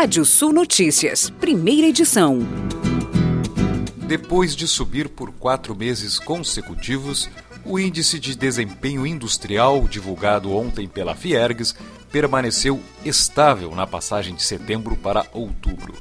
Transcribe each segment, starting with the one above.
Rádio Sul Notícias, primeira edição. Depois de subir por quatro meses consecutivos, o índice de desempenho industrial divulgado ontem pela Fiergs permaneceu estável na passagem de setembro para outubro.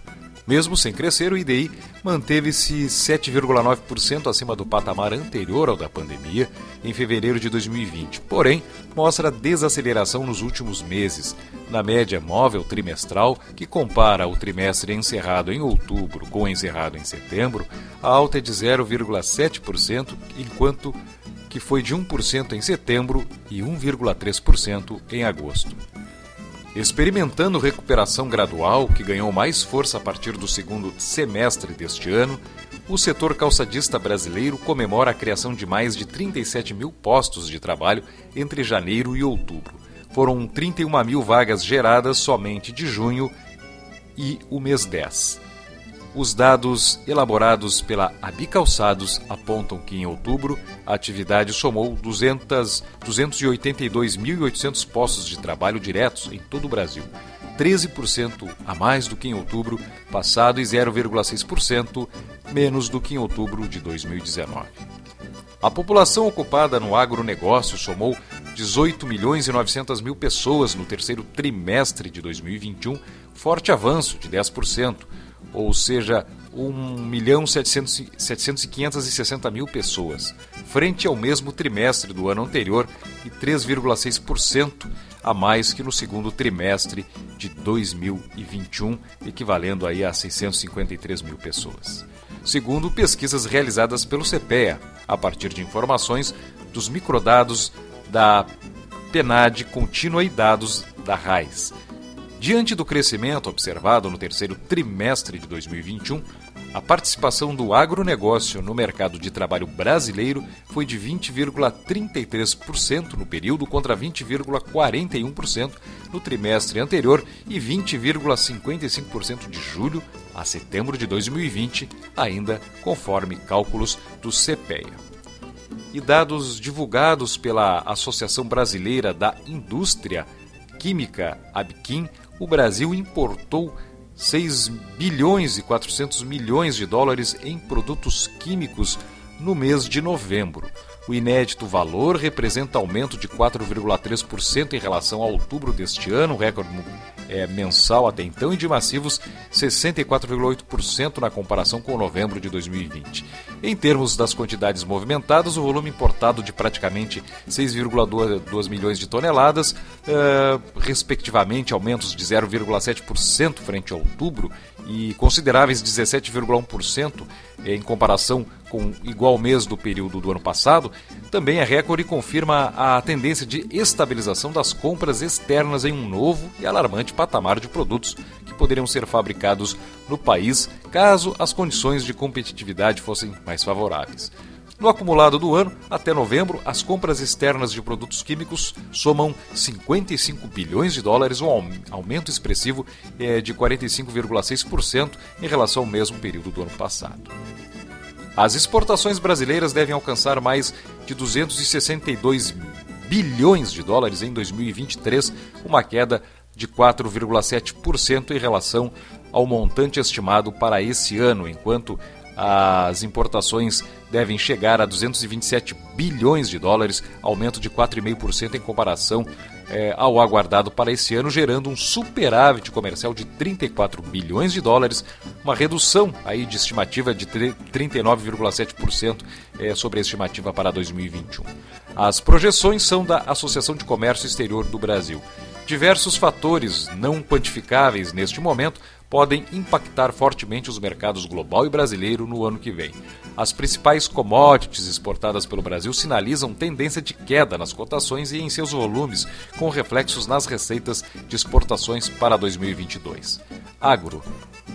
Mesmo sem crescer, o IDI manteve-se 7,9% acima do patamar anterior ao da pandemia, em fevereiro de 2020. Porém, mostra desaceleração nos últimos meses. Na média móvel trimestral, que compara o trimestre encerrado em outubro com o encerrado em setembro, a alta é de 0,7%, enquanto que foi de 1% em setembro e 1,3% em agosto. Experimentando recuperação gradual, que ganhou mais força a partir do segundo semestre deste ano, o setor calçadista brasileiro comemora a criação de mais de 37 mil postos de trabalho entre janeiro e outubro. Foram 31 mil vagas geradas somente de junho e o mês 10. Os dados elaborados pela Abicalçados apontam que em outubro a atividade somou 282.800 postos de trabalho diretos em todo o Brasil, 13% a mais do que em outubro passado e 0,6% menos do que em outubro de 2019. A população ocupada no agronegócio somou 18 milhões e 900 mil pessoas no terceiro trimestre de 2021, forte avanço de 10%, ou seja, 1 milhão 760 mil pessoas, frente ao mesmo trimestre do ano anterior e 3,6% a mais que no segundo trimestre de 2021, equivalendo aí a 653 mil pessoas. Segundo pesquisas realizadas pelo CPEA, a partir de informações dos microdados da PNAD contínua e dados da RAIS. Diante do crescimento observado no terceiro trimestre de 2021, a participação do agronegócio no mercado de trabalho brasileiro foi de 20,33% no período contra 20,41% no trimestre anterior e 20,55% de julho a setembro de 2020, ainda conforme cálculos do CPEA. E dados divulgados pela Associação Brasileira da Indústria Química, ABQIM, o Brasil importou 6 bilhões e 400 milhões de dólares em produtos químicos no mês de novembro. O inédito valor representa aumento de 4,3% em relação a outubro deste ano, recorde é, mensal até então, e de massivos 64,8% na comparação com novembro de 2020. Em termos das quantidades movimentadas, o volume importado de praticamente 6,2 milhões de toneladas, uh, respectivamente aumentos de 0,7% frente a outubro e consideráveis 17,1% em comparação com igual mês do período do ano passado, também é recorde e confirma a tendência de estabilização das compras externas em um novo e alarmante patamar de produtos que poderiam ser fabricados no país caso as condições de competitividade fossem mais favoráveis. No acumulado do ano, até novembro, as compras externas de produtos químicos somam 55 bilhões de dólares, um aumento expressivo é, de 45,6% em relação ao mesmo período do ano passado. As exportações brasileiras devem alcançar mais de 262 bilhões de dólares em 2023, uma queda de 4,7% em relação ao montante estimado para esse ano, enquanto as importações devem chegar a 227 bilhões de dólares, aumento de 4,5% em comparação é, ao aguardado para esse ano, gerando um superávit comercial de 34 bilhões de dólares, uma redução aí de estimativa de 39,7% é, sobre a estimativa para 2021. As projeções são da Associação de Comércio Exterior do Brasil. Diversos fatores não quantificáveis neste momento podem impactar fortemente os mercados global e brasileiro no ano que vem. As principais commodities exportadas pelo Brasil sinalizam tendência de queda nas cotações e em seus volumes, com reflexos nas receitas de exportações para 2022. Agro.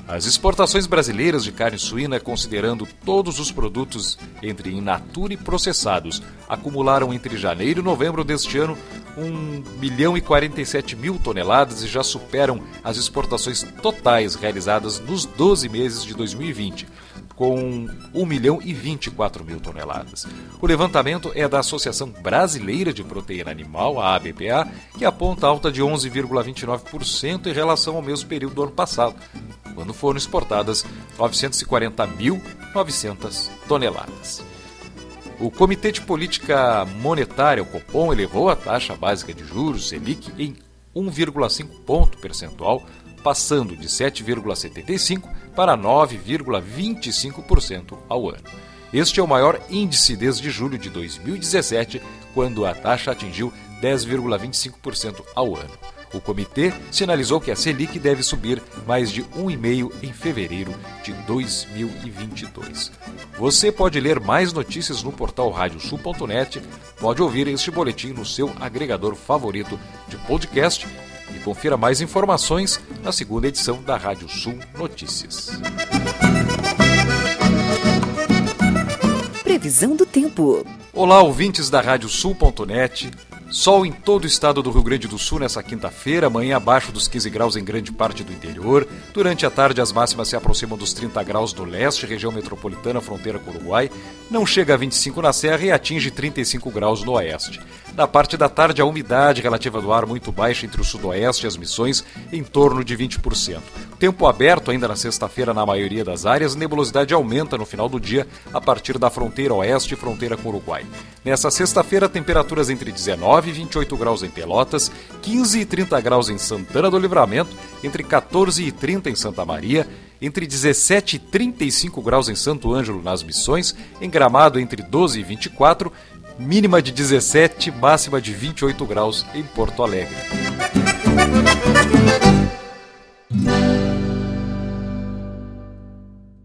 As exportações brasileiras de carne suína, considerando todos os produtos entre in natura e processados, acumularam entre janeiro e novembro deste ano 1 milhão e 47 mil toneladas e já superam as exportações totais realizadas nos 12 meses de 2020, com 1 milhão e 24 mil toneladas. O levantamento é da Associação Brasileira de Proteína Animal, a ABPA, que aponta alta de 11,29% em relação ao mesmo período do ano passado, quando foram exportadas 940.900 toneladas. O Comitê de Política Monetária, o Copom, elevou a taxa básica de juros, Selic, em 1,5 ponto percentual, passando de 7,75% para 9,25% ao ano. Este é o maior índice desde julho de 2017, quando a taxa atingiu 10,25% ao ano. O comitê sinalizou que a Selic deve subir mais de 1,5% em fevereiro de 2022. Você pode ler mais notícias no portal radiosul.net, pode ouvir este boletim no seu agregador favorito de podcast e confira mais informações na segunda edição da Rádio Sul Notícias. Previsão do tempo. Olá, ouvintes da Radiosul.net. Sol em todo o estado do Rio Grande do Sul nessa quinta-feira, amanhã abaixo dos 15 graus em grande parte do interior. Durante a tarde, as máximas se aproximam dos 30 graus no leste, região metropolitana, fronteira com o Uruguai. Não chega a 25 na serra e atinge 35 graus no oeste. Na parte da tarde, a umidade relativa do ar muito baixa entre o sudoeste e as missões, em torno de 20%. Tempo aberto ainda na sexta-feira na maioria das áreas, nebulosidade aumenta no final do dia a partir da fronteira oeste e fronteira com o Uruguai. Nessa sexta-feira, temperaturas entre 19 e 28 graus em Pelotas, 15 e 30 graus em Santana do Livramento, entre 14 e 30 em Santa Maria, entre 17 e 35 graus em Santo Ângelo nas Missões, em Gramado entre 12 e 24, mínima de 17, máxima de 28 graus em Porto Alegre.